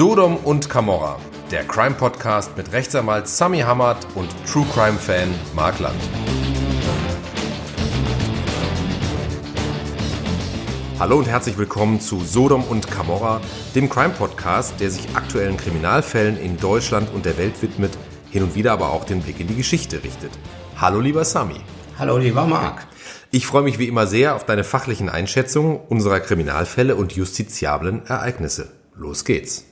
Sodom und Camorra, der Crime Podcast mit Rechtsanwalt Sami Hamad und True Crime Fan Mark Land. Hallo und herzlich willkommen zu Sodom und Camorra, dem Crime Podcast, der sich aktuellen Kriminalfällen in Deutschland und der Welt widmet, hin und wieder aber auch den Blick in die Geschichte richtet. Hallo lieber Sami. Hallo lieber Mark. Ich freue mich wie immer sehr auf deine fachlichen Einschätzungen unserer Kriminalfälle und justiziablen Ereignisse. Los geht's.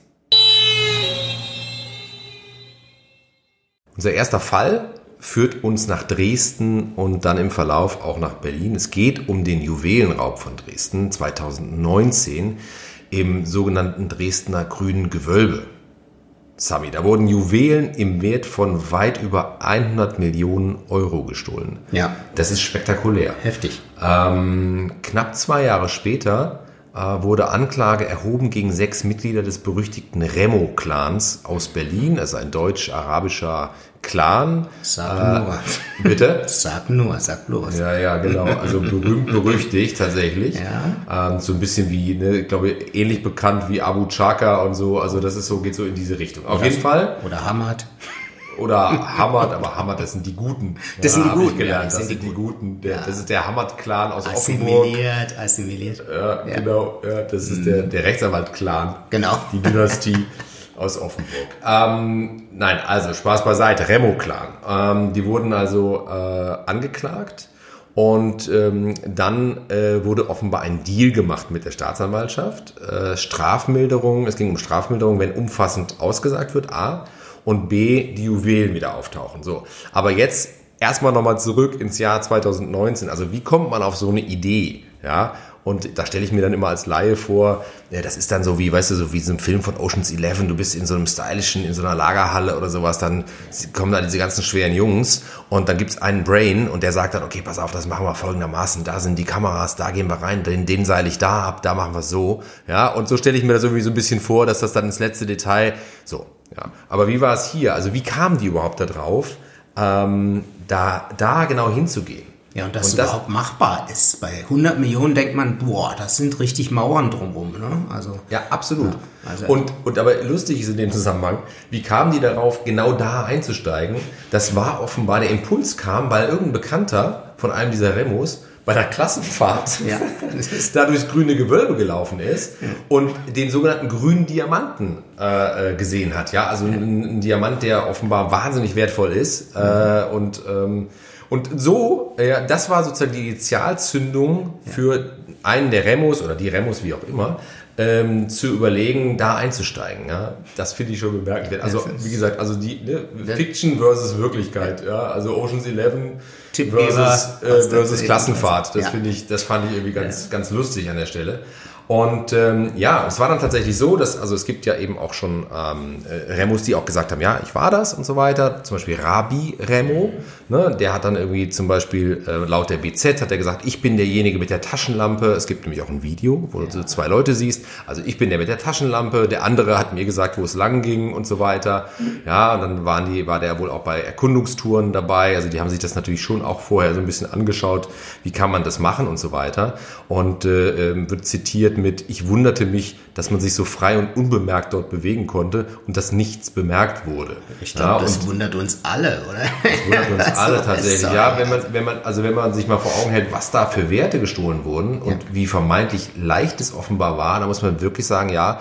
Unser erster Fall führt uns nach Dresden und dann im Verlauf auch nach Berlin. Es geht um den Juwelenraub von Dresden 2019 im sogenannten Dresdner Grünen Gewölbe. Sami, da wurden Juwelen im Wert von weit über 100 Millionen Euro gestohlen. Ja. Das ist spektakulär. Heftig. Ähm, knapp zwei Jahre später wurde Anklage erhoben gegen sechs Mitglieder des berüchtigten Remo-Clans aus Berlin. Ist ein deutsch-arabischer Clan. Sag Äh, nur. Bitte? Sag nur, sag bloß. Ja, ja, genau. Also berühmt, berüchtigt tatsächlich. Ja. Ähm, so ein bisschen wie, ne, ich glaube, ähnlich bekannt wie Abu Chaka und so. Also das ist so, geht so in diese Richtung. Auf jeden Fall. Oder Hamad. Oder Hamad, aber Hamad, das sind die Guten. Das sind die Guten, Gelernt. ja, das, sind die Guten. Der, Ja. Das ist der Hamad-Clan aus Offenburg. Assimiliert, assimiliert. Ja, genau. Ja, das ist der, der Rechtsanwalt-Clan. Genau. Die Dynastie aus Offenburg. Ähm, nein, also Spaß beiseite. Remo-Clan. Ähm, die wurden also äh, angeklagt. Und ähm, dann äh, wurde offenbar ein Deal gemacht mit der Staatsanwaltschaft. Äh, Strafmilderung, es ging um Strafmilderung, wenn umfassend ausgesagt wird, A. Und B, die Juwelen wieder auftauchen. So. Aber jetzt erstmal nochmal zurück ins Jahr 2019. Also wie kommt man auf so eine Idee? Ja, und da stelle ich mir dann immer als Laie vor, ja, das ist dann so wie, weißt du, so wie so ein Film von Ocean's Eleven, du bist in so einem stylischen, in so einer Lagerhalle oder sowas, dann kommen da diese ganzen schweren Jungs und dann gibt's einen Brain und der sagt dann, okay, pass auf, das machen wir folgendermaßen, da sind die Kameras, da gehen wir rein, den, den seil ich da ab, da machen wir so, ja, und so stelle ich mir das irgendwie so ein bisschen vor, dass das dann ins letzte Detail, so, ja. Aber wie war es hier? Also wie kamen die überhaupt da drauf, ähm, da, da genau hinzugehen? Ja, und dass Und das- überhaupt machbar ist. Bei 100 Millionen denkt man, boah, das sind richtig Mauern drumrum. Ne? Also, Ja, absolut. Ja, also- und, und aber lustig ist in dem Zusammenhang, wie kamen die darauf, genau da einzusteigen? Das war offenbar, der Impuls kam, weil irgendein Bekannter von einem dieser Remos bei der Klassenfahrt Ja, da durchs grüne Gewölbe gelaufen ist und den sogenannten grünen Diamanten äh, äh, gesehen hat. Ja, also ein, ein Diamant, der offenbar wahnsinnig wertvoll ist. Äh, und, ähm, und so, äh, das war sozusagen die Initialzündung für einen der Remos oder die Remos, wie auch immer, ähm, zu überlegen, da einzusteigen. Ja, das finde ich schon bemerkenswert. Also wie gesagt, also die ne, Fiction versus Wirklichkeit. Ja, also Ocean's Eleven versus, äh, versus Klassenfahrt. Das finde ich, das fand ich irgendwie ganz, ganz lustig an der Stelle. Und ähm, ja, es war dann tatsächlich so, dass, also es gibt ja eben auch schon ähm, äh, Remos, die auch gesagt haben, ja, ich war das und so weiter. Zum Beispiel Rabi Remo, ne, der hat dann irgendwie zum Beispiel äh, laut der BZ hat er gesagt, ich bin derjenige mit der Taschenlampe. Es gibt nämlich auch ein Video, wo du so zwei Leute siehst. Also ich bin der mit der Taschenlampe, der andere hat mir gesagt, wo es lang ging und so weiter. Ja, und dann waren die, war der wohl auch bei Erkundungstouren dabei. Also die haben sich das natürlich schon auch vorher so ein bisschen angeschaut, wie kann man das machen und so weiter. Und äh, ähm, wird zitiert mit, ich wunderte mich, dass man sich so frei und unbemerkt dort bewegen konnte und dass nichts bemerkt wurde. ich ja, glaube, das und wundert uns alle, oder? wundert uns alle Also, tatsächlich. Ja, wenn man, wenn man, also wenn man sich mal vor Augen hält, was da für Werte gestohlen wurden und wie vermeintlich leicht es offenbar war, da muss man wirklich sagen, ja,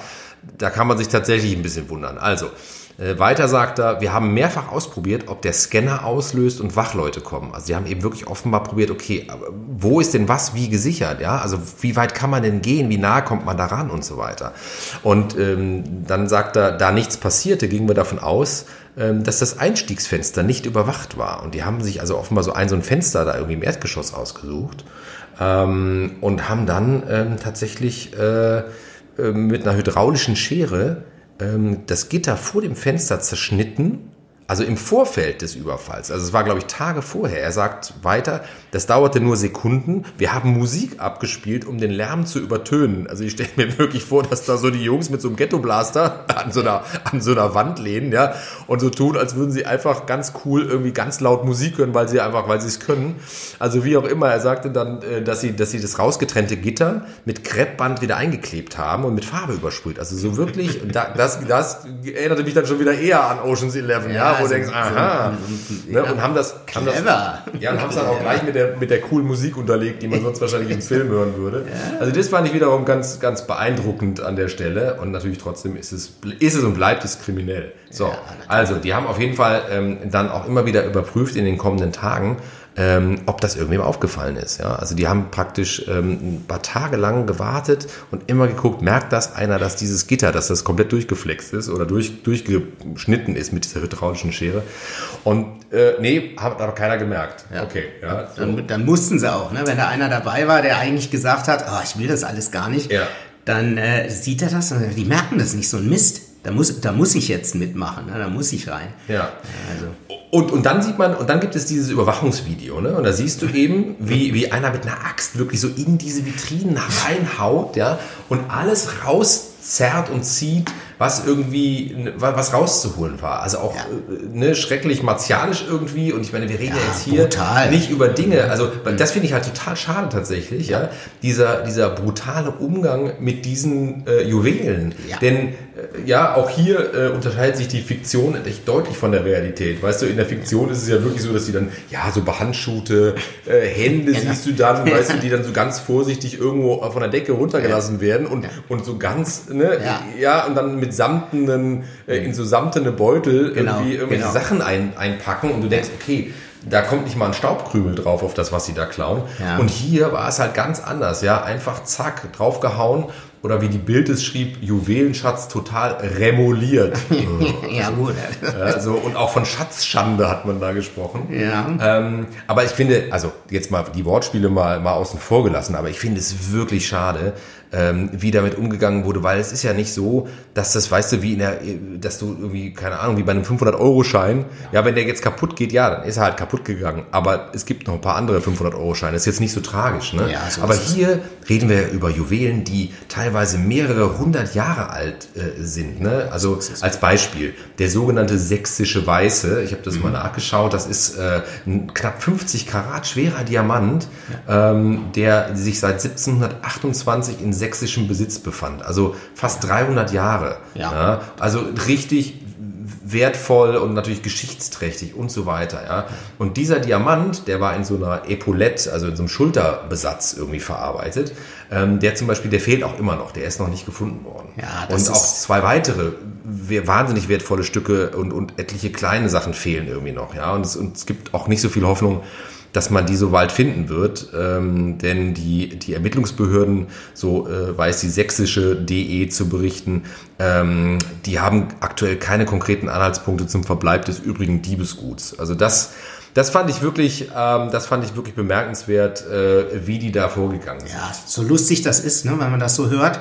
da kann man sich tatsächlich ein bisschen wundern. Also, weiter sagt er, wir haben mehrfach ausprobiert, ob der Scanner auslöst und Wachleute kommen. Also, die haben eben wirklich offenbar probiert, okay, wo ist denn was wie gesichert? Ja, also, wie weit kann man denn gehen? Wie nah kommt man daran und so weiter? Und ähm, dann sagt er, da nichts passierte, gingen wir davon aus, ähm, dass das Einstiegsfenster nicht überwacht war. Und die haben sich also offenbar so ein, so ein Fenster da irgendwie im Erdgeschoss ausgesucht ähm, und haben dann ähm, tatsächlich äh, äh, mit einer hydraulischen Schere ähm, das Gitter vor dem Fenster zerschnitten, also im Vorfeld des Überfalls, also es war, glaube ich, Tage vorher, er sagt weiter, das dauerte nur Sekunden, wir haben Musik abgespielt, um den Lärm zu übertönen. Also ich stelle mir wirklich vor, dass da so die Jungs mit so einem Ghetto-Blaster an so einer, an so einer Wand lehnen, ja, und so tun, als würden sie einfach ganz cool irgendwie ganz laut Musik hören, weil sie einfach, weil sie es können. Also wie auch immer, er sagte dann, äh, dass sie, dass sie das rausgetrennte Gitter mit Kreppband wieder eingeklebt haben und mit Farbe übersprüht. Also so wirklich, das, das erinnerte mich dann schon wieder eher an Ocean's Eleven, ja, ja wo du denkst, aha, so, ne, und haben das, haben das, ja, und haben es dann auch gleich mit der, mit der coolen Musik unterlegt, die man sonst wahrscheinlich im Film hören würde. Also das fand ich wiederum ganz, ganz beeindruckend an der Stelle. Und natürlich trotzdem ist es, ist es und bleibt es kriminell. So, also die haben auf jeden Fall ähm, dann auch immer wieder überprüft in den kommenden Tagen, ähm, ob das irgendwem aufgefallen ist. Ja? Also die haben praktisch ähm, ein paar Tage lang gewartet und immer geguckt, merkt das einer, dass dieses Gitter, dass das komplett durchgeflext ist oder durch, durchgeschnitten ist mit dieser hydraulischen Schere. Und äh, nee, hat aber keiner gemerkt. Ja. Okay, ja. So. Dann, dann, mussten sie auch, ne? wenn da einer dabei war, der eigentlich gesagt hat, oh, ich will das alles gar nicht, ja. dann äh, sieht er das und die merken das nicht, so ein Mist. Da muss, da muss ich jetzt mitmachen, ne? da muss ich rein. Ja. Also. Und, und dann sieht man, und dann gibt es dieses Überwachungsvideo, ne? Und da siehst du eben, wie, wie einer mit einer Axt wirklich so in diese Vitrinen reinhaut, ja, und alles rauszerrt und zieht, was irgendwie, was rauszuholen war. Also auch ja. Äh, ne, schrecklich martialisch irgendwie. Und ich meine, wir reden ja, ja jetzt hier brutal. nicht über Dinge. Also das finde ich halt total schade tatsächlich, ja. ja. Dieser, dieser brutale Umgang mit diesen äh, Juwelen. Ja. Denn äh, ja, auch hier äh, unterscheidet sich die Fiktion echt deutlich von der Realität. Weißt du, in der Fiktion ist es ja wirklich so, dass die dann, ja, so behandschuhte äh, Hände genau. siehst du dann, weißt du, die dann so ganz vorsichtig irgendwo von der Decke runtergelassen werden und, und so ganz, ne, ja. ja, und dann mit samtenen, äh, in so samtene Beutel genau. irgendwie irgendwelche genau. Sachen ein, einpacken und du denkst, okay, da kommt nicht mal ein Staubkrümel drauf auf das, was sie da klauen. Ja. Und hier war es halt ganz anders, ja, einfach zack, draufgehauen oder wie die Bild es schrieb, Juwelenschatz total remoliert. ja, gut. Also, und auch von Schatzschande hat man da gesprochen. Ja. Ähm, aber ich finde, also jetzt mal die Wortspiele mal, mal außen vor gelassen, aber ich finde es wirklich schade, ähm, wie damit umgegangen wurde, weil es ist ja nicht so, dass das, weißt du, wie in der, dass du irgendwie, keine Ahnung, wie bei einem 500-Euro-Schein, ja. ja, wenn der jetzt kaputt geht, ja, dann ist er halt kaputt gegangen, aber es gibt noch ein paar andere 500-Euro-Scheine, ist jetzt nicht so tragisch, ne? Ja, so aber hier reden wir über Juwelen, die teilweise mehrere hundert Jahre alt äh, sind, ne? Also als Beispiel, der sogenannte sächsische Weiße, ich habe das mhm. mal nachgeschaut, das ist äh, ein knapp 50 Karat schwerer Diamant, ja. ähm, der sich seit 1728 in sächsischem Besitz befand. Also fast 300 Jahre. Ja. ja. Also richtig wertvoll und natürlich geschichtsträchtig und so weiter. Ja. Und dieser Diamant, der war in so einer Epaulette, also in so einem Schulterbesatz irgendwie verarbeitet. Ähm, der zum Beispiel, der fehlt auch immer noch, der ist noch nicht gefunden worden. Ja, und auch zwei weitere wahnsinnig wertvolle Stücke und, und etliche kleine Sachen fehlen irgendwie noch. Ja. Und es, und es gibt auch nicht so viel Hoffnung, dass man die so bald finden wird, ähm, denn die, die Ermittlungsbehörden, so äh, weiß die sächsische DE zu berichten, ähm, die haben aktuell keine konkreten Anhaltspunkte zum Verbleib des übrigen Diebesguts. Also das, das fand ich wirklich, ähm, das fand ich wirklich bemerkenswert, äh, wie die da vorgegangen sind. Ja, so lustig das ist, ne, wenn man das so hört.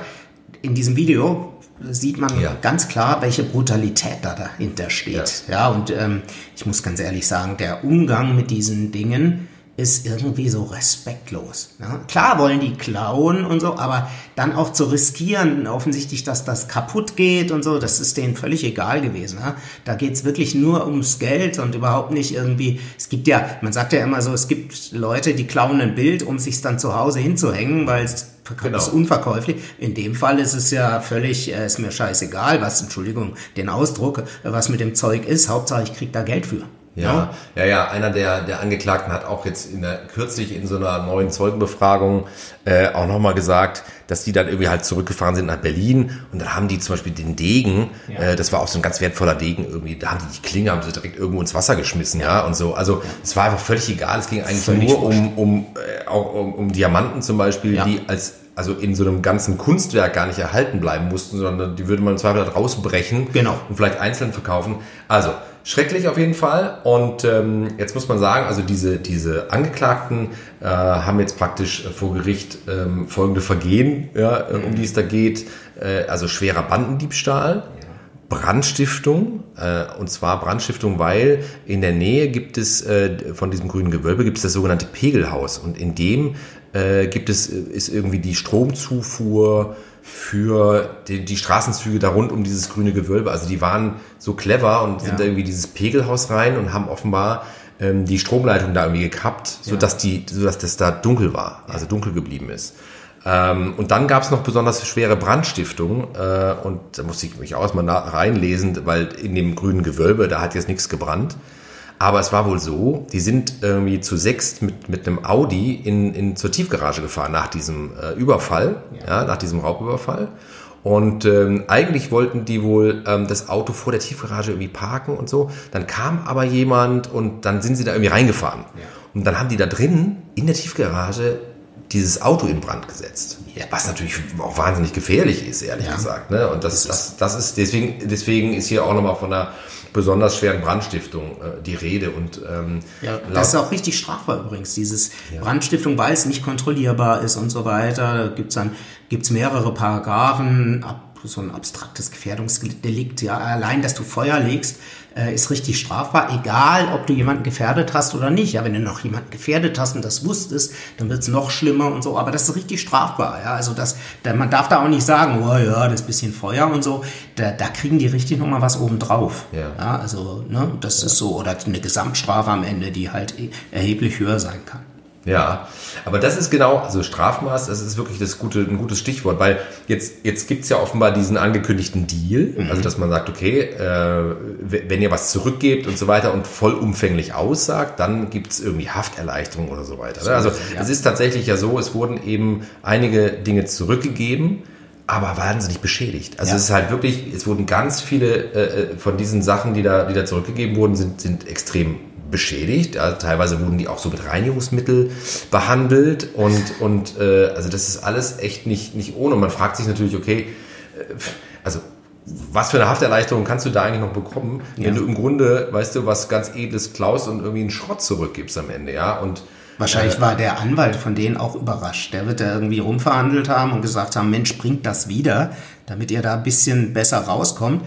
In diesem Video sieht man ja. ganz klar, welche Brutalität da dahinter steht. Ja, ja und ähm, ich muss ganz ehrlich sagen, der Umgang mit diesen Dingen ist irgendwie so respektlos. Ja? Klar wollen die klauen und so, aber dann auch zu riskieren, offensichtlich, dass das kaputt geht und so, das ist denen völlig egal gewesen. Ja? Da geht's wirklich nur ums Geld und überhaupt nicht irgendwie, es gibt ja, man sagt ja immer so, es gibt Leute, die klauen ein Bild, um sich dann zu Hause hinzuhängen, weil es genau. ist unverkäuflich. In dem Fall ist es ja völlig, äh, ist mir scheißegal, was, Entschuldigung, den Ausdruck, was mit dem Zeug ist. Hauptsache, ich krieg da Geld für. Ja, ja, ja, einer der, der Angeklagten hat auch jetzt in der, kürzlich in so einer neuen Zeugenbefragung äh, auch nochmal gesagt, dass die dann irgendwie halt zurückgefahren sind nach Berlin und dann haben die zum Beispiel den Degen, ja. äh, das war auch so ein ganz wertvoller Degen irgendwie, da haben die die Klinge, haben sie direkt irgendwo ins Wasser geschmissen, ja, und so. Also es war einfach völlig egal, es ging eigentlich völlig nur um, um, äh, auch um, um Diamanten zum Beispiel, ja. die als also in so einem ganzen Kunstwerk gar nicht erhalten bleiben mussten, sondern die würde man im Zweifel halt rausbrechen genau. und vielleicht einzeln verkaufen. Also schrecklich auf jeden Fall. Und ähm, jetzt muss man sagen, also diese, diese Angeklagten äh, haben jetzt praktisch vor Gericht ähm, folgende Vergehen, ja, um die es da geht. Äh, also schwerer Bandendiebstahl, Brandstiftung, äh, und zwar Brandstiftung, weil in der Nähe gibt es äh, von diesem grünen Gewölbe gibt es das sogenannte Pegelhaus und in dem äh, gibt es ist irgendwie die Stromzufuhr für die, die Straßenzüge da rund um dieses grüne Gewölbe. Also die waren so clever und sind da irgendwie dieses Pegelhaus rein und haben offenbar ähm, die Stromleitung da irgendwie gekappt, so dass die, so dass das da dunkel war, also dunkel geblieben ist. Ähm, und dann gab es noch besonders schwere Brandstiftungen äh, und da musste ich mich auch mal reinlesen, weil in dem grünen Gewölbe, da hat jetzt nichts gebrannt. Aber es war wohl so, die sind irgendwie zu sechst mit, mit einem Audi in, in, zur Tiefgarage gefahren nach diesem äh, Überfall, ja. ja. nach diesem Raubüberfall. Und ähm, eigentlich wollten die wohl ähm, das Auto vor der Tiefgarage irgendwie parken und so. Dann kam aber jemand und dann sind sie da irgendwie reingefahren. Ja. Und dann haben die da drin in der Tiefgarage dieses Auto in Brand gesetzt. Ja. Was natürlich auch wahnsinnig gefährlich ist, ehrlich ja. gesagt. Ne? Und das, das, das ist deswegen, deswegen ist hier auch nochmal von einer besonders schweren Brandstiftung äh, die Rede. Und, ähm, ja, das ist auch richtig strafbar übrigens, dieses ja. Brandstiftung, weil es nicht kontrollierbar ist und so weiter. Da gibt's dann gibt's mehrere Paragraphen, ab so ein abstraktes Gefährdungsdelikt. Ja, allein, dass du Feuer legst, äh, ist richtig strafbar, egal ob du jemanden gefährdet hast oder nicht. Ja, wenn du noch jemanden gefährdet hast und das wusstest, dann wird es noch schlimmer und so. Aber das ist richtig strafbar. Ja, also das, da, man darf da auch nicht sagen, oh ja, das bisschen Feuer und so. Da, da kriegen die richtig nochmal was obendrauf. Ja. ja also ne, das ja. ist so oder eine Gesamtstrafe am Ende, die halt erheblich höher sein kann. Ja, aber das ist genau, also Strafmaß, das ist wirklich das gute, ein gutes Stichwort, weil jetzt, jetzt gibt es ja offenbar diesen angekündigten Deal, mhm. also dass man sagt, okay, äh, wenn ihr was zurückgebt und so weiter und vollumfänglich aussagt, dann gibt es irgendwie Hafterleichterung oder so weiter. Ne? Also ja. es ist tatsächlich ja so, es wurden eben einige Dinge zurückgegeben, aber wahnsinnig beschädigt. Also ja. es ist halt wirklich, es wurden ganz viele äh, äh, von diesen Sachen, die da, die da zurückgegeben wurden, sind, sind extrem beschädigt. Also teilweise wurden die auch so mit Reinigungsmittel behandelt und, und äh, also das ist alles echt nicht, nicht ohne. Und man fragt sich natürlich, okay, äh, also was für eine Hafterleichterung kannst du da eigentlich noch bekommen, ja. wenn du im Grunde, weißt du, was ganz Edles klaust und irgendwie einen Schrott zurückgibst am Ende, ja? Und Wahrscheinlich äh, war der Anwalt von denen auch überrascht. Der wird da irgendwie rumverhandelt haben und gesagt haben, Mensch, bringt das wieder, damit ihr da ein bisschen besser rauskommt.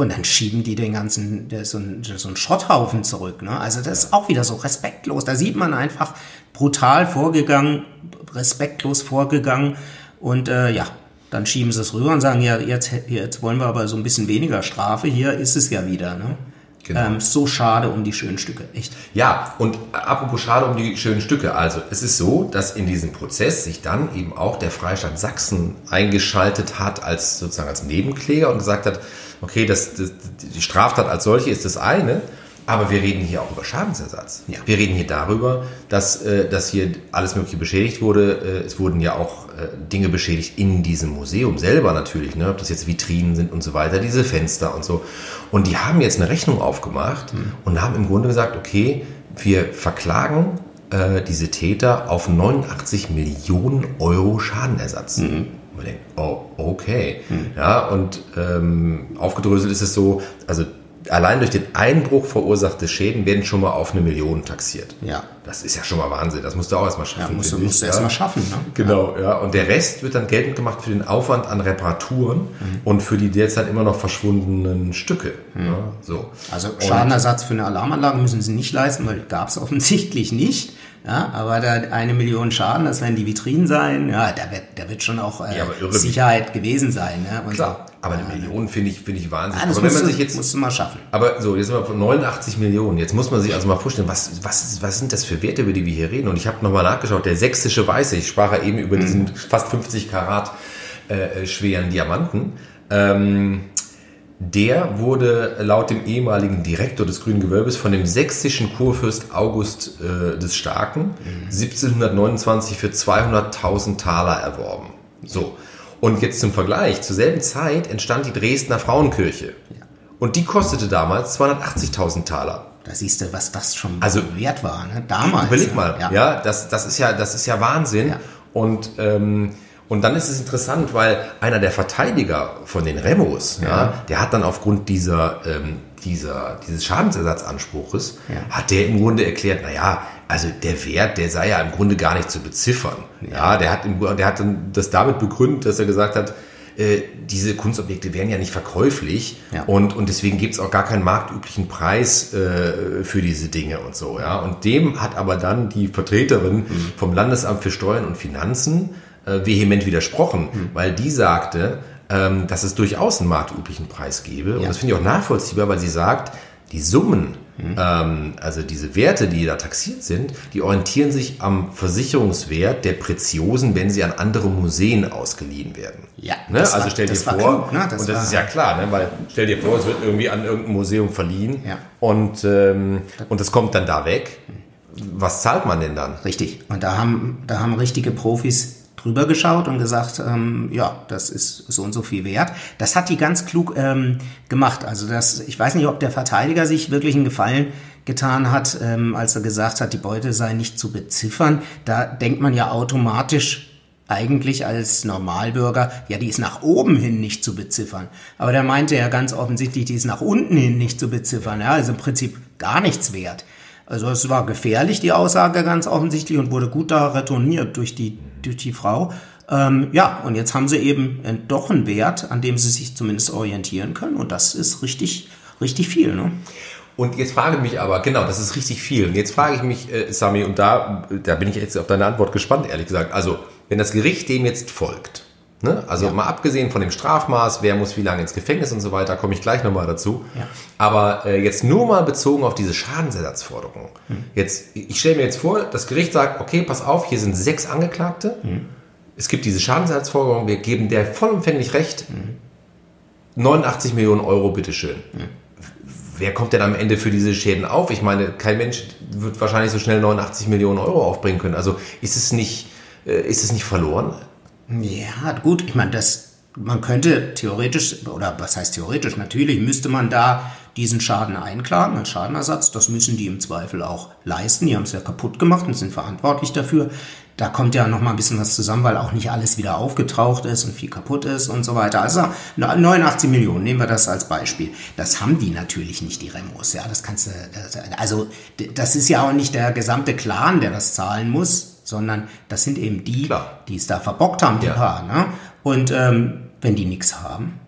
Und dann schieben die den ganzen, so einen, so einen Schrotthaufen zurück. Ne? Also das ist auch wieder so respektlos. Da sieht man einfach brutal vorgegangen, respektlos vorgegangen. Und äh, ja, dann schieben sie es rüber und sagen, ja, jetzt, jetzt wollen wir aber so ein bisschen weniger Strafe. Hier ist es ja wieder. Ne? Genau. Ähm, so schade um die schönen Stücke, echt. Ja, und apropos schade um die schönen Stücke. Also, es ist so, dass in diesem Prozess sich dann eben auch der Freistaat Sachsen eingeschaltet hat als sozusagen als Nebenkläger und gesagt hat, okay, das, das, die Straftat als solche ist das eine, aber wir reden hier auch über Schadensersatz. Ja. Wir reden hier darüber, dass, äh, dass hier alles Mögliche beschädigt wurde. Äh, es wurden ja auch äh, Dinge beschädigt in diesem Museum selber natürlich, ne? ob das jetzt Vitrinen sind und so weiter, diese Fenster und so. Und die haben jetzt eine Rechnung aufgemacht mhm. und haben im Grunde gesagt, okay, wir verklagen äh, diese Täter auf 89 Millionen Euro Schadenersatz. Mhm man denkt, oh, okay. Hm. Ja, und ähm, aufgedröselt ist es so, also allein durch den Einbruch verursachte Schäden werden schon mal auf eine Million taxiert. Ja. Das ist ja schon mal Wahnsinn. Das musst du auch erstmal schaffen. Ja, musst, du, musst du ja. erstmal schaffen. Ne? Genau, ja. ja. Und der Rest wird dann geltend gemacht für den Aufwand an Reparaturen mhm. und für die derzeit immer noch verschwundenen Stücke. Mhm. Ja, so. Also Schadenersatz für eine Alarmanlage müssen sie nicht leisten, weil gab es offensichtlich nicht. Ja, aber da eine Million Schaden, das werden die Vitrinen sein. Ja, da wird, da wird schon auch äh, ja, Sicherheit gewesen sein. Ne? Und Klar, so. aber eine Million finde ich, finde ich wahnsinnig. Ja, das aber wenn man sich jetzt, musst du mal schaffen. Aber so, jetzt sind wir von 89 Millionen. Jetzt muss man sich also mal vorstellen, was, was, was sind das für Werte, über die wir hier reden? Und ich habe nochmal nachgeschaut, der sächsische Weiße, ich sprach ja eben über mhm. diesen fast 50 Karat äh, schweren Diamanten. Ähm, der wurde laut dem ehemaligen Direktor des Grünen Gewölbes von dem sächsischen Kurfürst August äh, des Starken mhm. 1729 für 200.000 Taler erworben. So. Und jetzt zum Vergleich, zur selben Zeit entstand die Dresdner Frauenkirche. Ja. Und die kostete damals 280.000 Taler. Da siehst du, was das schon also, wert war, ne? damals. Überleg mal, ja, ja das, das, ist ja, das ist ja Wahnsinn. Ja. Und ähm, und dann ist es interessant, weil einer der Verteidiger von den Remos, ja. ja der hat dann aufgrund dieser, ähm, dieser, dieses Schadensersatzanspruches, ja. hat der im Grunde erklärt, na ja, also der Wert, der sei ja im Grunde gar nicht zu beziffern. Ja, ja der hat, im, der hat dann das damit begründet, dass er gesagt hat, äh, diese Kunstobjekte wären ja nicht verkäuflich Ja. und, und deswegen gibt es auch gar keinen marktüblichen Preis äh, für diese Dinge und so. Ja? Und dem hat aber dann die Vertreterin vom Landesamt für Steuern und Finanzen äh, vehement widersprochen, weil die sagte, ähm, dass es durchaus einen marktüblichen Preis gebe. Und Ja. das finde ich auch nachvollziehbar, weil sie sagt, die Summen, ähm, also diese Werte, die da taxiert sind, die orientieren sich am Versicherungswert der Preziosen, wenn sie an andere Museen ausgeliehen werden. Ja, ne? das also war- stell dir vor, klug, ne? Das und das war- ist ja klar, ne? weil stell dir vor, es wird irgendwie an irgendein Museum verliehen Ja. und, ähm, und das kommt dann da weg. Was zahlt man denn dann? Richtig. Und da haben, da haben richtige Profis drüber geschaut und gesagt, ähm, ja, das ist so und so viel wert. Das hat die ganz klug ähm, gemacht. Also das, ich weiß nicht, ob der Verteidiger sich wirklich einen Gefallen getan hat, ähm, als er gesagt hat, die Beute sei nicht zu beziffern. Da denkt man ja automatisch eigentlich als Normalbürger, ja, die ist nach oben hin nicht zu beziffern. Aber der meinte ja ganz offensichtlich, die ist nach unten hin nicht zu beziffern. Ja, also im Prinzip gar nichts wert. Also es war gefährlich, die Aussage ganz offensichtlich und wurde gut da retourniert durch die, die Frau. Ähm, ja, und jetzt haben sie eben äh, doch einen Wert, an dem sie sich zumindest orientieren können. Und das ist richtig, richtig viel. Ne? Und jetzt frage ich mich aber, genau, das ist richtig viel. Und jetzt frage ich mich, äh, Sami, und da, da bin ich jetzt auf deine Antwort gespannt, ehrlich gesagt. Also, wenn das Gericht dem jetzt folgt, ne? also mal abgesehen von dem Strafmaß, wer muss wie lange ins Gefängnis und so weiter, komme ich gleich nochmal dazu. Ja. Aber äh, jetzt nur mal bezogen auf diese Schadensersatzforderung. Jetzt, ich stelle mir jetzt vor, das Gericht sagt, okay, pass auf, hier sind sechs Angeklagte. Es gibt diese Schadensersatzforderung, wir geben der vollumfänglich Recht. 89 Millionen Euro, bitteschön wer kommt denn am Ende für diese Schäden auf? Ich meine, kein Mensch wird wahrscheinlich so schnell 89 Millionen Euro aufbringen können. Also ist es nicht, äh, ist es nicht verloren? Ja, gut, ich meine, das, man könnte theoretisch, oder was heißt theoretisch, natürlich müsste man da diesen Schaden einklagen, als Schadenersatz. Das müssen die im Zweifel auch leisten. Die haben es ja kaputt gemacht und sind verantwortlich dafür. Da kommt ja noch mal ein bisschen was zusammen, weil auch nicht alles wieder aufgetaucht ist und viel kaputt ist und so weiter. Also 89 Millionen, nehmen wir das als Beispiel. Das haben die natürlich nicht, die Remos. Ja, das kannst du, also das ist ja auch nicht der gesamte Clan, der das zahlen muss, sondern das sind eben die, Klar. die es da verbockt haben, die Ja. paar. Ne? Und ähm, wenn die nichts haben,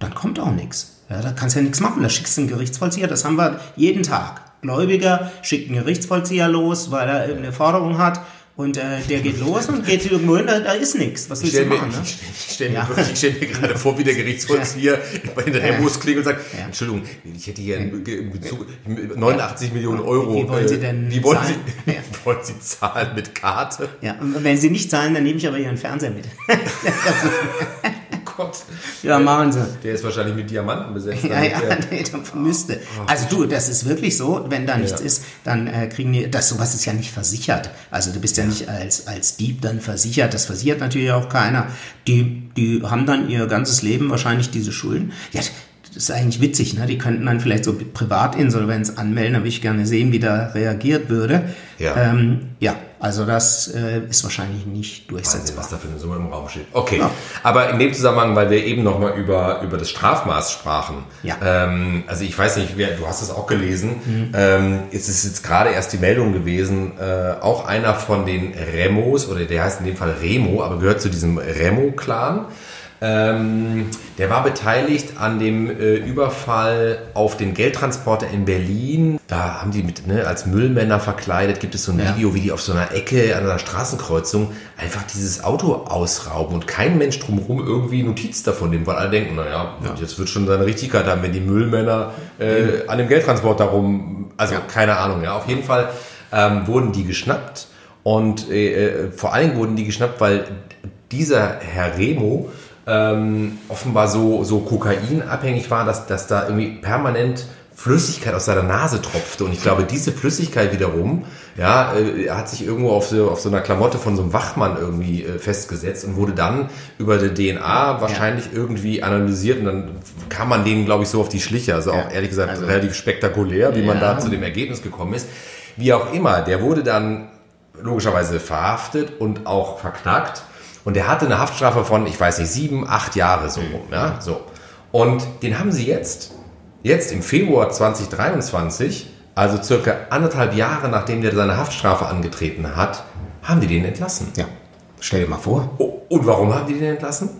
dann kommt auch nichts. Ja, da kannst du ja nichts machen. Da schickst du einen Gerichtsvollzieher. Das haben wir jeden Tag. Gläubiger schickt einen Gerichtsvollzieher los, weil er irgendeine Forderung hat. Und äh, der geht los und geht irgendwo hin, da, da ist nichts. Was Ich willst du stelle mir, machen? Ne? ich stell mir, Ja. stell mir gerade vor, wie der Gerichtsvollzieher bei den Remos klingelt und sagt, Ja. Entschuldigung, ich hätte hier in Bezug 89 Millionen Euro. Wie wollen Sie äh, denn Wie wollen zahlen? Sie, wollen Sie zahlen mit Karte? Ja, und wenn sie nicht zahlen, dann nehme ich aber ihren Fernseher mit. Oh Gott. ja, machen sie. Der ist wahrscheinlich mit Diamanten besetzt. Ja, ja, der- nee, das müsste. Also du, das ist wirklich so, wenn da nichts Ja. ist, dann äh, kriegen die, das sowas ist ja nicht versichert. Also du bist ja, nicht als, als Dieb dann versichert, das versichert natürlich auch keiner. Die, die haben dann ihr ganzes Leben wahrscheinlich diese Schulden. Ja, das ist eigentlich witzig, ne? Die könnten dann vielleicht so Privatinsolvenz anmelden, da würde ich gerne sehen, wie da reagiert würde. Ja. ähm, ja also das äh, ist wahrscheinlich nicht Wahnsinn, durchsetzbar. was da für eine Summe im Raum steht. Okay, Ja. aber in dem Zusammenhang, weil wir eben nochmal über, über das Strafmaß sprachen. Ja. Ähm, also ich weiß nicht, wer, du hast es auch gelesen. Ähm, es ist jetzt gerade erst die Meldung gewesen, äh, auch einer von den Remos, oder der heißt in dem Fall Remo, aber gehört zu diesem Remo-Clan. Ähm, der war beteiligt an dem äh, Überfall auf den Geldtransporter in Berlin. Da haben die mit, ne, als Müllmänner verkleidet, gibt es so ein Ja. Video, wie die auf so einer Ecke an einer Straßenkreuzung einfach dieses Auto ausrauben und kein Mensch drumherum irgendwie Notiz davon nimmt, weil alle denken, naja, jetzt wird schon seine Richtigkeit haben, wenn die Müllmänner äh, an dem Geldtransporter rum, also keine Ahnung, ja, auf jeden Fall ähm, wurden die geschnappt und äh, äh, vor allem wurden die geschnappt, weil dieser Herr Remo ähm, offenbar so, so kokainabhängig war, dass, dass da irgendwie permanent Flüssigkeit aus seiner Nase tropfte. Und ich glaube, diese Flüssigkeit wiederum, ja, äh, hat sich irgendwo auf so, auf so einer Klamotte von so einem Wachmann irgendwie äh, festgesetzt und wurde dann über die DNA wahrscheinlich irgendwie analysiert und dann kam man denen, glaube ich, so auf die Schliche. Also auch Ja, ehrlich gesagt also- relativ spektakulär, wie man Ja. da zu dem Ergebnis gekommen ist. Wie auch immer, der wurde dann logischerweise verhaftet und auch verknackt. Und der hatte eine Haftstrafe von, ich weiß nicht, sieben, acht Jahre so rum. Ja? So. Und den haben sie jetzt, jetzt im Februar 2023, also circa anderthalb Jahre nachdem der seine Haftstrafe angetreten hat, haben die den entlassen. Ja, stell dir mal vor. Oh, Und warum haben die den entlassen?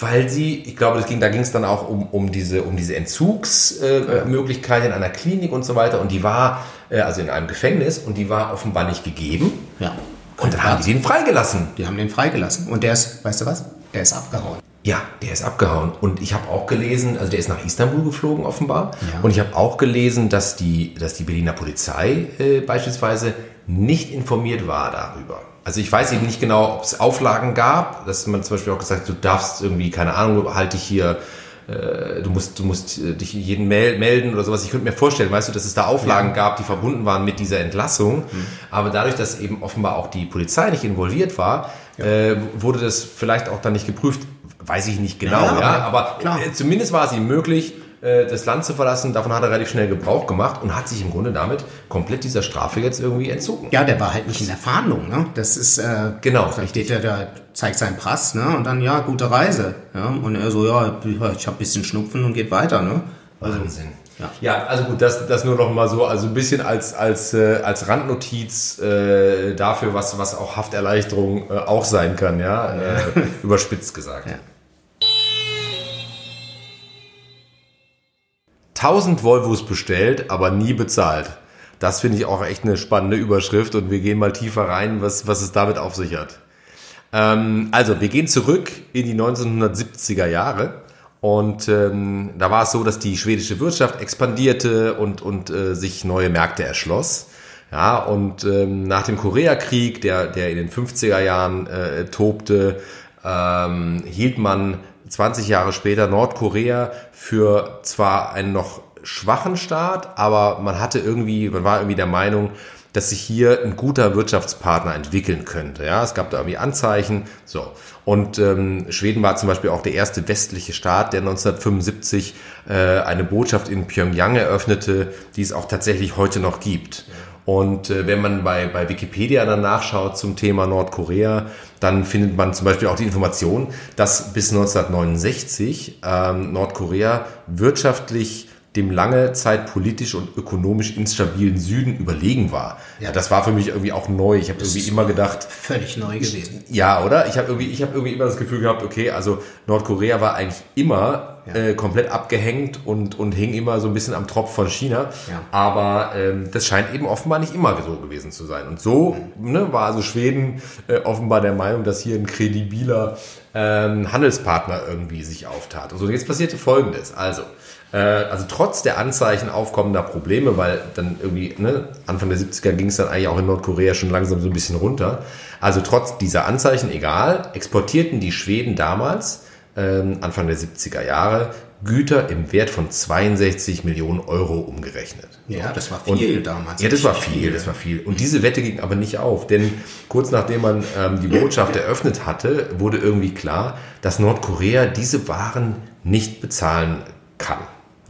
weil sie, ich glaube, das ging, da ging es dann auch um, um diese, um diese Entzugsmöglichkeit äh, in einer Klinik und so weiter. Und die war, äh, also in einem Gefängnis, und die war offenbar nicht gegeben. Ja. Und dann haben die den freigelassen. Die haben den freigelassen. Und der ist, weißt du was? Der ist abgehauen. Ja, der ist abgehauen. Und ich habe auch gelesen, also der ist nach Istanbul geflogen offenbar. Ja. Und ich habe auch gelesen, dass die, dass die Berliner Polizei äh, beispielsweise nicht informiert war darüber. Also ich weiß eben nicht genau, ob es Auflagen gab, dass man zum Beispiel auch gesagt hat, du darfst irgendwie, keine Ahnung, halte dich hier, äh, du musst, du musst äh, dich jeden mel melden oder sowas. Ich könnte mir vorstellen, weißt du, dass es da Auflagen ja. gab, die verbunden waren mit dieser Entlassung. Mhm. Aber dadurch, dass eben offenbar auch die Polizei nicht involviert war, ja. äh, wurde das vielleicht auch dann nicht geprüft. Weiß ich nicht genau, ja. ja aber äh, zumindest war es ihm möglich, das Land zu verlassen. Davon hat er relativ schnell Gebrauch gemacht und hat sich im Grunde damit komplett dieser Strafe jetzt irgendwie entzogen. Ja, der war halt nicht in der Fahndung, ne? Das ist äh, genau. Da steht er da, zeigt seinen Pass, ne? Und dann ja, gute Reise, ja? Und er so ja, ich habe bisschen Schnupfen und geht weiter, ne? Also, Wahnsinn. Ja. ja, also gut, das, das nur noch mal so, also ein bisschen als, als, äh, als Randnotiz äh, dafür, was, was auch Hafterleichterung äh, auch sein kann, ja, äh, überspitzt gesagt. Ja. 1000 Volvos bestellt, aber nie bezahlt. Das finde ich auch echt eine spannende Überschrift und wir gehen mal tiefer rein, was, was es damit auf sich hat. Ähm, also, wir gehen zurück in die 1970er Jahre und ähm, da war es so, dass die schwedische Wirtschaft expandierte und, und äh, sich neue Märkte erschloss. Ja, und ähm, nach dem Koreakrieg, der, der in den 50er Jahren äh, tobte, ähm, hielt man 20 Jahre später Nordkorea für zwar einen noch schwachen Staat, aber man hatte irgendwie, man war irgendwie der Meinung, dass sich hier ein guter Wirtschaftspartner entwickeln könnte. Ja, es gab da irgendwie Anzeichen. So. Und ähm, Schweden war zum Beispiel auch der erste westliche Staat, der 1975 äh, eine Botschaft in Pyongyang eröffnete, die es auch tatsächlich heute noch gibt. Und äh, wenn man bei, bei Wikipedia dann nachschaut zum Thema Nordkorea, dann findet man zum Beispiel auch die Information, dass bis 1969 ähm, Nordkorea wirtschaftlich dem lange Zeit politisch und ökonomisch instabilen Süden überlegen war. Ja, das war für mich irgendwie auch neu. Ich habe irgendwie immer gedacht, völlig neu gewesen. Ja, oder? Ich habe irgendwie, ich habe irgendwie immer das Gefühl gehabt, okay, also Nordkorea war eigentlich immer ja. äh, komplett abgehängt und und hing immer so ein bisschen am Tropf von China. Ja. Aber ähm, das scheint eben offenbar nicht immer so gewesen zu sein. Und so mhm. ne, war also Schweden äh, offenbar der Meinung, dass hier ein kredibiler ähm, Handelspartner irgendwie sich auftat. Also jetzt passierte Folgendes. Also also trotz der Anzeichen aufkommender Probleme, weil dann irgendwie ne, Anfang der 70er ging es dann eigentlich auch in Nordkorea schon langsam so ein bisschen runter. Also trotz dieser Anzeichen, egal, exportierten die Schweden damals, ähm, Anfang der 70er Jahre, Güter im Wert von 62 Millionen Euro umgerechnet. Ja, das war viel und, damals. Ja, das war viel, das war viel. Und diese Wette ging aber nicht auf, denn kurz nachdem man ähm, die Botschaft eröffnet hatte, wurde irgendwie klar, dass Nordkorea diese Waren nicht bezahlen kann.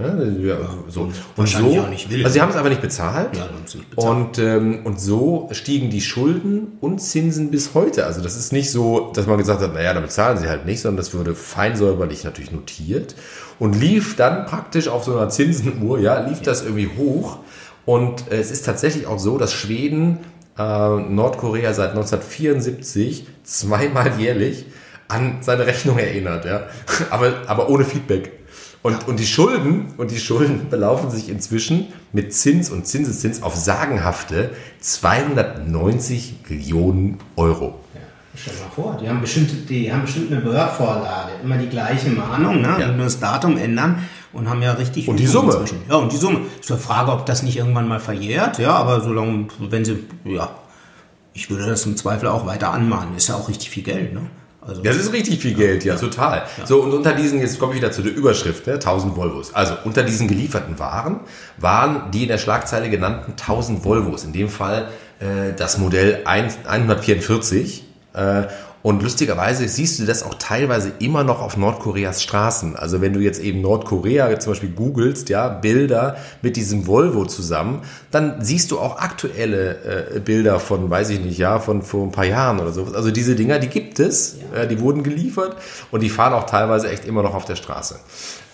Ja, so. Und, und so, also sie haben es aber nicht bezahlt. Ja, nicht bezahlt. Und, ähm, und so stiegen die Schulden und Zinsen bis heute. Also das ist nicht so, dass man gesagt hat, naja, da bezahlen sie halt nicht, sondern das wurde feinsäuberlich natürlich notiert und lief dann praktisch auf so einer Zinsenuhr, ja, lief ja. das irgendwie hoch. Und äh, es ist tatsächlich auch so, dass Schweden äh, Nordkorea seit 1974 zweimal jährlich an seine Rechnung erinnert, ja. aber, aber ohne Feedback. Und, und die Schulden, und die Schulden belaufen sich inzwischen mit Zins und Zinseszins auf sagenhafte 290 Millionen Euro. Ja, stell dir mal vor, die haben bestimmt, die haben bestimmt eine Word-Vorlage, immer die gleiche Mahnung, ne? Ja. Und nur das Datum ändern und haben ja richtig und die Summe inzwischen. ja und die Summe ist die Frage ob das nicht irgendwann mal verjährt ja aber solange wenn sie ja ich würde das im Zweifel auch weiter anmahnen ist ja auch richtig viel Geld ne also, das ist richtig viel Geld, ja, ja. total. Ja. So, und unter diesen, jetzt komme ich wieder zu der Überschrift, ne, 1000 Volvos. Also unter diesen gelieferten Waren waren die in der Schlagzeile genannten 1000 Volvos, in dem Fall äh, das Modell 144. Äh, und lustigerweise siehst du das auch teilweise immer noch auf Nordkoreas Straßen. Also wenn du jetzt eben Nordkorea zum Beispiel googelst, ja, Bilder mit diesem Volvo zusammen, dann siehst du auch aktuelle äh, Bilder von, weiß ich nicht, ja, von vor ein paar Jahren oder so. Also diese Dinger, die gibt es, ja. äh, die wurden geliefert und die fahren auch teilweise echt immer noch auf der Straße.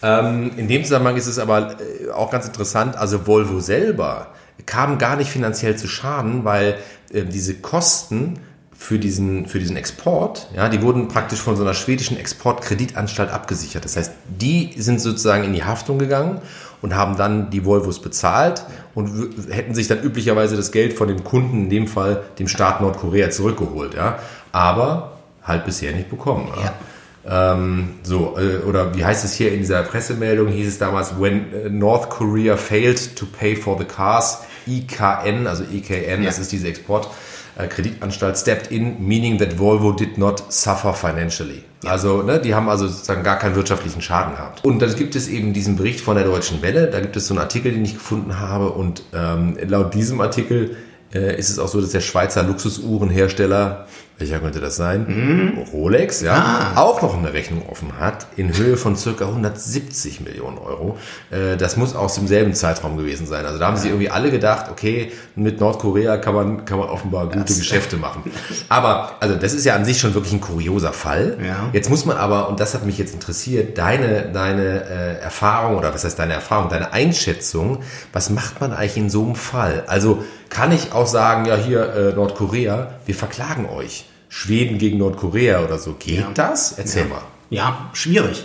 Ähm, in dem Zusammenhang ist es aber äh, auch ganz interessant, also Volvo selber kam gar nicht finanziell zu Schaden, weil äh, diese Kosten für diesen, für diesen Export, ja, die wurden praktisch von so einer schwedischen Exportkreditanstalt abgesichert. Das heißt, die sind sozusagen in die Haftung gegangen und haben dann die Volvos bezahlt und hätten sich dann üblicherweise das Geld von dem Kunden, in dem Fall dem Staat Nordkorea, zurückgeholt. Ja. Aber halt bisher nicht bekommen. Ja. Ähm, so, äh, oder wie heißt es hier in dieser Pressemeldung, hieß es damals, when äh, North Korea failed to pay for the cars, IKN, also IKN, ja. das ist diese Export- Kreditanstalt stepped in, meaning that Volvo did not suffer financially. Ja. Also, ne, die haben also sozusagen gar keinen wirtschaftlichen Schaden gehabt. Und dann gibt es eben diesen Bericht von der Deutschen Welle, da gibt es so einen Artikel, den ich gefunden habe und ähm, laut diesem Artikel äh, ist es auch so, dass der Schweizer Luxusuhrenhersteller welcher könnte das sein? Mhm. Rolex, ja, ah. auch noch eine Rechnung offen hat in Höhe von circa 170 Millionen Euro. Äh, das muss aus demselben Zeitraum gewesen sein. Also da haben sie irgendwie alle gedacht, okay, mit Nordkorea kann man, kann man offenbar gute das Geschäfte machen. Aber, also das ist ja an sich schon wirklich ein kurioser Fall. Ja. Jetzt muss man aber, und das hat mich jetzt interessiert, deine, deine äh, Erfahrung, oder was heißt deine Erfahrung, deine Einschätzung, was macht man eigentlich in so einem Fall? Also kann ich auch sagen, ja hier äh, Nordkorea, wir verklagen euch. Schweden gegen Nordkorea oder so. Geht ja. das? Erzähl ja. mal. Ja, schwierig.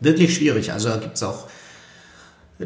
Wirklich schwierig. Also da gibt es auch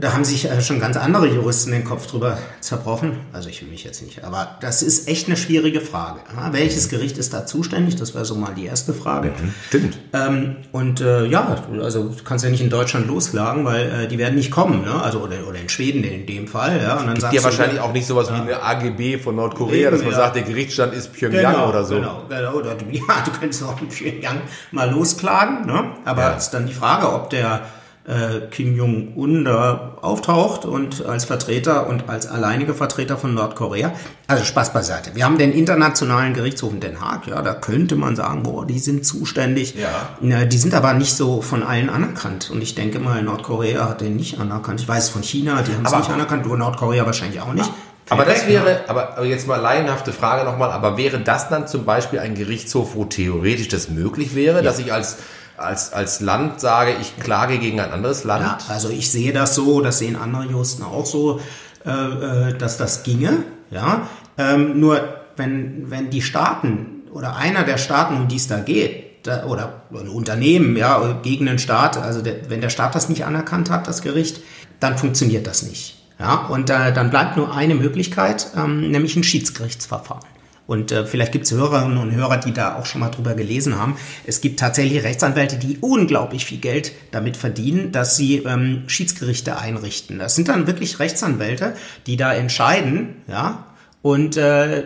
da haben sich äh, schon ganz andere Juristen den Kopf drüber zerbrochen. Also ich will mich jetzt nicht. Aber das ist echt eine schwierige Frage. welches Gericht ist da zuständig? Das wäre so mal die erste Frage. Mhm, stimmt. Ähm, und äh, ja, also du kannst ja nicht in Deutschland losklagen, weil äh, die werden nicht kommen. Ne? Also oder, oder in Schweden in dem Fall. Ja? Und dann Gibt ja wahrscheinlich auch nicht sowas ja. wie eine AGB von Nordkorea, eben, dass man ja. sagt, der Gerichtsstand ist Pyongyang genau, oder so. Genau, genau. Oder, ja, du könntest auch in Pyongyang mal losklagen. Ne? Aber ja. ist dann die Frage, ob der äh, Kim Jong-un da auftaucht und als Vertreter und als alleiniger Vertreter von Nordkorea. Also Spaß beiseite. Wir haben den Internationalen Gerichtshof in Den Haag, ja, da könnte man sagen, boah, die sind zuständig. Ja. Die sind aber nicht so von allen anerkannt. Und ich denke mal, Nordkorea hat den nicht anerkannt. Ich weiß von China, die haben es nicht anerkannt, nur Nordkorea wahrscheinlich auch nicht. Aber das wäre, aber jetzt mal laienhafte Frage nochmal, aber wäre das dann zum Beispiel ein Gerichtshof, wo theoretisch das möglich wäre, ja. dass ich als als, als Land sage, ich klage gegen ein anderes Land? Ja, also ich sehe das so, das sehen andere Juristen auch so, äh, äh, dass das ginge. Ja, ähm, nur wenn, wenn die Staaten oder einer der Staaten, um die es da geht, da, oder ein Unternehmen, ja, gegen den Staat, also der, wenn der Staat das nicht anerkannt hat, das Gericht, dann funktioniert das nicht. Ja, und äh, dann bleibt nur eine Möglichkeit, ähm, nämlich ein Schiedsgerichtsverfahren. Und äh, vielleicht gibt es Hörerinnen und Hörer, die da auch schon mal drüber gelesen haben. Es gibt tatsächlich Rechtsanwälte, die unglaublich viel Geld damit verdienen, dass sie ähm, Schiedsgerichte einrichten. Das sind dann wirklich Rechtsanwälte, die da entscheiden, ja. Und äh,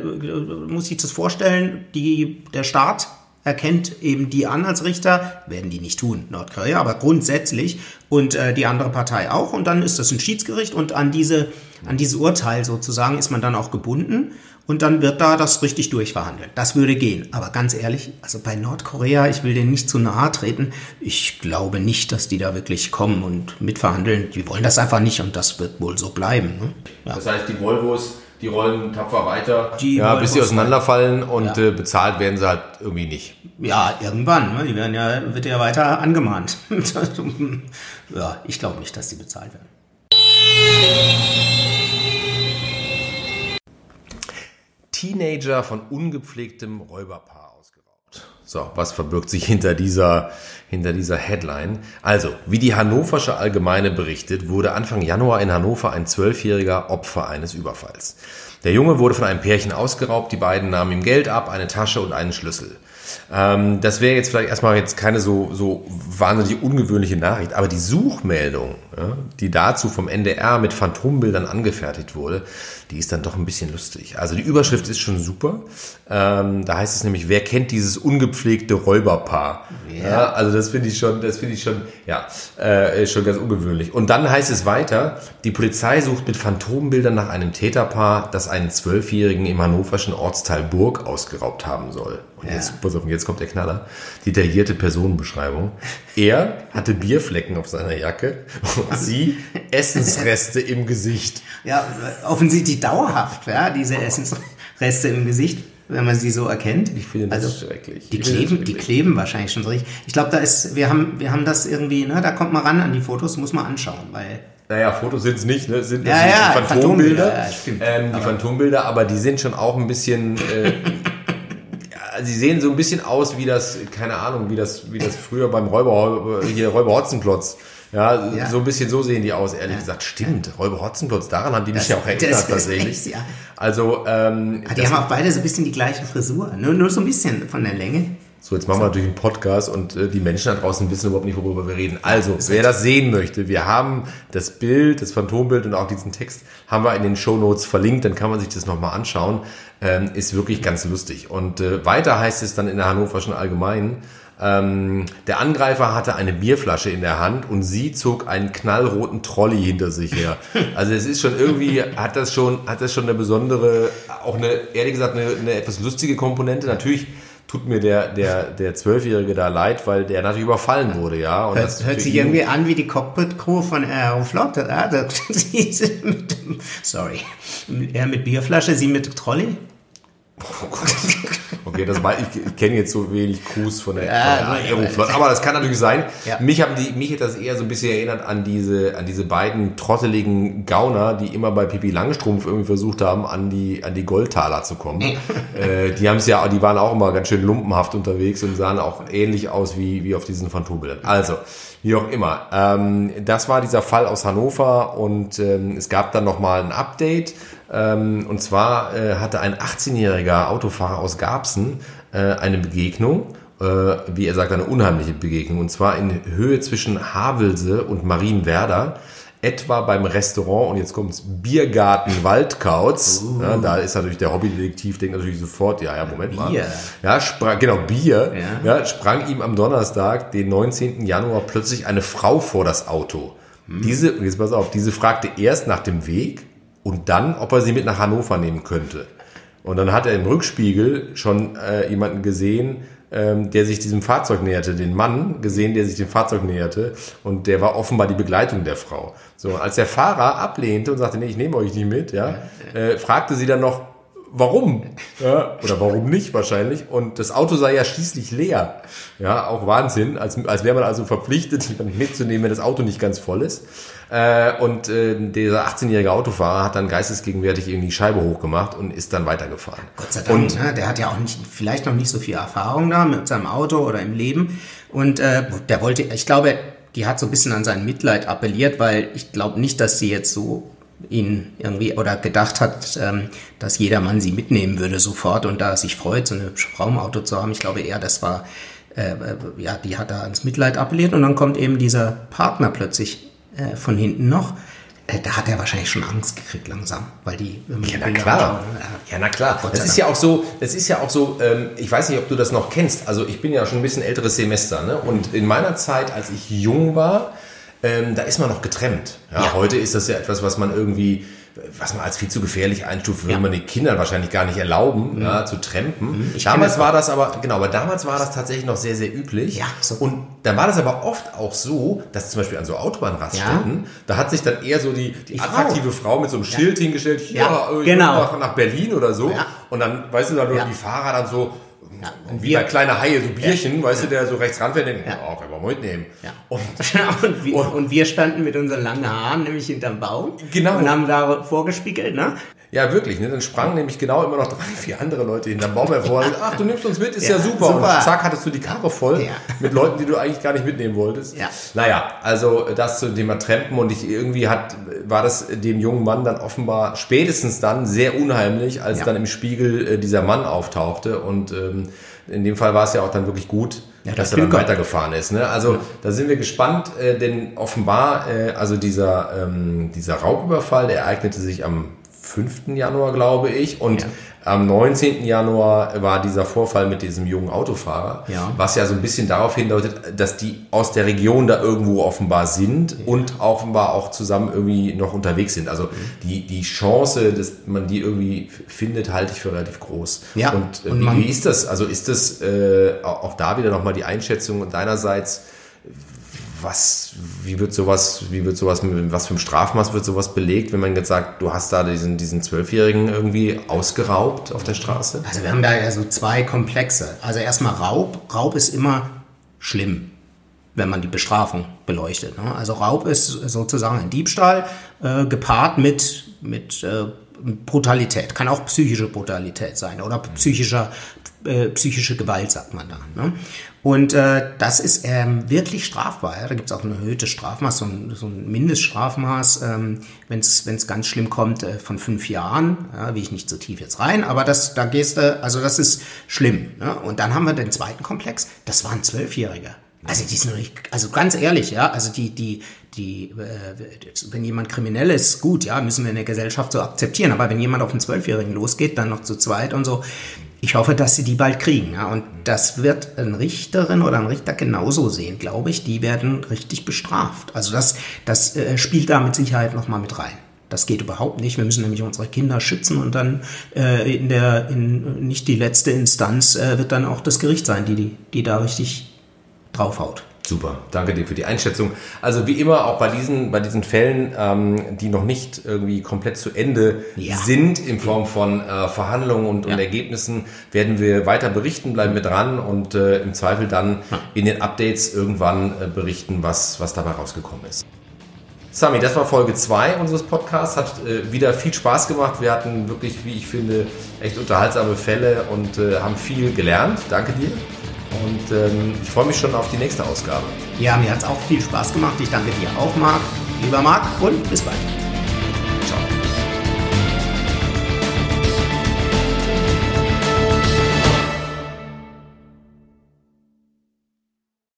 muss ich das vorstellen, die, der Staat erkennt eben die an als Richter, werden die nicht tun, Nordkorea, aber grundsätzlich und äh, die andere Partei auch und dann ist das ein Schiedsgericht und an diese an dieses Urteil sozusagen ist man dann auch gebunden und dann wird da das richtig durchverhandelt. Das würde gehen. Aber ganz ehrlich, also bei Nordkorea, ich will denen nicht zu nahe treten. Ich glaube nicht, dass die da wirklich kommen und mitverhandeln. Die wollen das einfach nicht und das wird wohl so bleiben. Ne? Ja. Das heißt, die Volvos, die rollen tapfer weiter, die ja, bis sie auseinanderfallen und ja. äh, bezahlt werden sie halt irgendwie nicht. Ja, irgendwann. Ne? Die werden ja, wird ja weiter angemahnt. ja, ich glaube nicht, dass die bezahlt werden. Teenager von ungepflegtem Räuberpaar. So, was verbirgt sich hinter dieser, hinter dieser Headline? Also, wie die Hannoversche Allgemeine berichtet, wurde Anfang Januar in Hannover ein Zwölfjähriger Opfer eines Überfalls. Der Junge wurde von einem Pärchen ausgeraubt, die beiden nahmen ihm Geld ab, eine Tasche und einen Schlüssel. Ähm, das wäre jetzt vielleicht erstmal jetzt keine so, so wahnsinnig ungewöhnliche Nachricht, aber die Suchmeldung, ja, die dazu vom NDR mit Phantombildern angefertigt wurde, die ist dann doch ein bisschen lustig. Also die Überschrift ist schon super. Ähm, da heißt es nämlich, wer kennt dieses ungepflegte Räuberpaar? Ja. ja also das finde ich schon, das finde ich schon, ja, äh, schon ganz ungewöhnlich. Und dann heißt es weiter, die Polizei sucht mit Phantombildern nach einem Täterpaar, das einen Zwölfjährigen im hannoverschen Ortsteil Burg ausgeraubt haben soll. Und ja. jetzt, pass auf, jetzt kommt der Knaller. Detaillierte Personenbeschreibung. Er hatte Bierflecken auf seiner Jacke und sie Essensreste im Gesicht. Ja, offensichtlich dauerhaft, ja, diese Essensreste im Gesicht wenn man sie so erkennt. Ich finde das also, schrecklich. Die kleben, die kleben wahrscheinlich schon so richtig. Ich glaube, da ist, wir haben, wir haben das irgendwie, ne, da kommt man ran an die Fotos, muss man anschauen, weil. Naja, Fotos sind es nicht, ne? Sind ja, ja, die Phantombilder. Phantombilder ja, ähm, die aber Phantombilder, aber die sind schon auch ein bisschen, äh, sie sehen so ein bisschen aus wie das, keine Ahnung, wie das, wie das früher beim Räuber, hier Räuber Hotzenplotz. Ja, ja, so ein bisschen so sehen die aus, ehrlich ja. gesagt. Stimmt, Räuber Hotzenplotz, daran haben die mich ja auch erinnert tatsächlich. Ja. Also, ähm, die haben auch beide so ein bisschen die gleiche Frisur, nur, nur so ein bisschen von der Länge. So, jetzt machen wir natürlich einen Podcast und äh, die Menschen da draußen wissen überhaupt nicht, worüber wir reden. Also, wer das sehen möchte, wir haben das Bild, das Phantombild und auch diesen Text haben wir in den Show Notes verlinkt, dann kann man sich das nochmal anschauen. Ähm, ist wirklich ganz lustig. Und äh, weiter heißt es dann in der Hannoverschen Allgemeinen, ähm, der Angreifer hatte eine Bierflasche in der Hand und sie zog einen knallroten Trolley hinter sich her. Also es ist schon irgendwie, hat das schon, hat das schon eine besondere, auch eine, ehrlich gesagt, eine, eine etwas lustige Komponente. Natürlich tut mir der, der, der Zwölfjährige da leid, weil der natürlich überfallen wurde, ja. Und hört, das hört sich irgendwie an wie die Cockpit-Crew von Aeroflot. Ja, sorry. Er mit Bierflasche, sie mit Trolley. Oh okay, das war, ich, ich kenne jetzt so wenig Crews von der, ja, Aeroflot, aber das kann natürlich sein. Ja. Mich haben die, mich hat das eher so ein bisschen erinnert an diese, an diese beiden trotteligen Gauner, die immer bei Pipi Langstrumpf irgendwie versucht haben, an die, an die Goldtaler zu kommen. äh, die haben es ja, die waren auch immer ganz schön lumpenhaft unterwegs und sahen auch ähnlich aus wie, wie auf diesen Phantombildern. Also, wie auch immer. Ähm, das war dieser Fall aus Hannover und ähm, es gab dann nochmal ein Update. Ähm, und zwar äh, hatte ein 18-jähriger Autofahrer aus Garbsen äh, eine Begegnung, äh, wie er sagt, eine unheimliche Begegnung. Und zwar in Höhe zwischen Havelse und Marienwerder etwa beim Restaurant, und jetzt kommt's, Biergarten Waldkauz. Uh. Ja, da ist natürlich der Hobbydetektiv, denkt natürlich sofort, ja, ja, Moment Bier. mal. Ja, sprang, genau, Bier. Ja. ja. sprang ihm am Donnerstag, den 19. Januar, plötzlich eine Frau vor das Auto. Hm. Diese, jetzt pass auf, diese fragte erst nach dem Weg und dann, ob er sie mit nach Hannover nehmen könnte. Und dann hat er im Rückspiegel schon äh, jemanden gesehen, ähm, der sich diesem Fahrzeug näherte, den Mann gesehen, der sich dem Fahrzeug näherte und der war offenbar die Begleitung der Frau. So, als der Fahrer ablehnte und sagte, nee, ich nehme euch nicht mit, ja, äh, fragte sie dann noch, warum? Ja, oder warum nicht wahrscheinlich. Und das Auto sei ja schließlich leer. Ja, auch Wahnsinn, als, als wäre man also verpflichtet, mitzunehmen, wenn das Auto nicht ganz voll ist. Äh, und äh, dieser 18-jährige Autofahrer hat dann geistesgegenwärtig irgendwie die Scheibe hochgemacht und ist dann weitergefahren. Gott sei Dank, und, ne? der hat ja auch nicht, vielleicht noch nicht so viel Erfahrung da mit seinem Auto oder im Leben. Und äh, der wollte, ich glaube, die hat so ein bisschen an sein Mitleid appelliert, weil ich glaube nicht, dass sie jetzt so ihn irgendwie oder gedacht hat, ähm, dass jeder Mann sie mitnehmen würde sofort und da sich freut, so eine Frau im Auto zu haben. Ich glaube eher, das war, äh, äh, ja, die hat da ans Mitleid appelliert und dann kommt eben dieser Partner plötzlich äh, von hinten noch. Äh, da hat er wahrscheinlich schon Angst gekriegt langsam, weil die ja na klar, ja na klar. Das ist ja auch so, das ist ja auch so. Ähm, ich weiß nicht, ob du das noch kennst. Also ich bin ja schon ein bisschen älteres Semester, ne? Und in meiner Zeit, als ich jung war, ähm, da ist man noch getrennt. Ja, ja. Heute ist das ja etwas, was man irgendwie, was man als viel zu gefährlich einstuft, würde ja. man den Kindern wahrscheinlich gar nicht erlauben, mhm. ja, zu trampen. Mhm. damals war das aber, genau, aber damals war das tatsächlich noch sehr, sehr üblich. Ja, so. Und dann war das aber oft auch so, dass zum Beispiel an so Autobahnraststätten, ja. da hat sich dann eher so die, die, die attraktive Frau. Frau. mit so einem Schild hingestellt, hier, ja, genau. nach, Berlin oder so. Und dann, weißt du, dann die Fahrer dann so, ja, und wie bei kleine Haie, so Bierchen, ja, weißt ja. du, der so rechts ranfährt, denkt, ja. oh, können wir mitnehmen. Ja. Und, und, wir, und, wir standen mit unseren langen Haaren nämlich hinterm Baum genau. und haben da vorgespiegelt, ne? Ja, wirklich. Ne? Dann sprangen nämlich genau immer noch drei, vier andere Leute hinterm Baum hervor. Ach, du nimmst uns mit, ist ja, ja super. super. Und zack, hattest du die Karre voll ja. mit Leuten, die du eigentlich gar nicht mitnehmen wolltest. Ja. Naja, also das zum Thema Trampen und ich irgendwie hat, war das dem jungen Mann dann offenbar spätestens dann sehr unheimlich, als ja. dann im Spiegel äh, dieser Mann auftauchte und ähm, in dem Fall war es ja auch dann wirklich gut, ja, dass er dann weitergefahren ist. Ne? Also ja. da sind wir gespannt, äh, denn offenbar, äh, also dieser, ähm, dieser Raubüberfall, der ereignete sich am 5. Januar, glaube ich. Und ja. am 19. Januar war dieser Vorfall mit diesem jungen Autofahrer, ja. was ja so ein bisschen darauf hindeutet, dass die aus der Region da irgendwo offenbar sind ja. und offenbar auch zusammen irgendwie noch unterwegs sind. Also mhm. die, die Chance, dass man die irgendwie findet, halte ich für relativ groß. Ja. Und, äh, und wie, wie, ist das? Also ist das äh, auch da wieder nochmal die Einschätzung deinerseits? Was, wie wird sowas, wie wird sowas, was für ein Strafmaß wird sowas belegt, wenn man jetzt sagt, du hast da diesen, diesen Zwölfjährigen irgendwie ausgeraubt auf der Straße? Also wir haben da ja so zwei Komplexe. Also erstmal Raub. Raub ist immer schlimm, wenn man die Bestrafung beleuchtet. Ne? Also Raub ist sozusagen ein Diebstahl äh, gepaart mit, mit äh, Brutalität. Kann auch psychische Brutalität sein oder psychischer äh, psychische Gewalt, sagt man da. Ne? Und äh, das ist ähm, wirklich strafbar. Ja? Da gibt es auch ein erhöhtes Strafmaß, so ein, so ein Mindeststrafmaß, ähm, wenn es ganz schlimm kommt, äh, von fünf Jahren. Ja, will ich nicht so tief jetzt rein, aber das, da gehst du, also das ist schlimm. Ne? Und dann haben wir den zweiten Komplex, das waren Zwölfjährige. Also die sind nicht, also ganz ehrlich, ja, also die, die, die, äh, wenn jemand kriminell ist, gut, ja, müssen wir in der Gesellschaft so akzeptieren. Aber wenn jemand auf einen Zwölfjährigen losgeht, dann noch zu zweit und so, ich hoffe, dass sie die bald kriegen. Ja. Und das wird ein Richterin oder ein Richter genauso sehen, glaube ich. Die werden richtig bestraft. Also das, das äh, spielt da mit Sicherheit nochmal mit rein. Das geht überhaupt nicht. Wir müssen nämlich unsere Kinder schützen und dann äh, in der, in, nicht die letzte Instanz äh, wird dann auch das Gericht sein, die, die, die da richtig draufhaut. Super, danke dir für die Einschätzung. Also wie immer auch bei diesen, bei diesen Fällen, ähm, die noch nicht irgendwie komplett zu Ende ja. sind in Form von äh, Verhandlungen und, ja. und, Ergebnissen, werden wir weiter berichten, bleiben wir dran und äh, im Zweifel dann ja. in den Updates irgendwann äh, berichten, was, was dabei rausgekommen ist. Sami, das war Folge 2 unseres Podcasts. Hat äh, wieder viel Spaß gemacht. Wir hatten wirklich, wie ich finde, echt unterhaltsame Fälle und äh, haben viel gelernt. Danke dir. Und ähm, ich freue mich schon auf die nächste Ausgabe. Ja, mir hat es auch viel Spaß gemacht. Ich danke dir auch, Marc. Lieber Marc, und bis bald.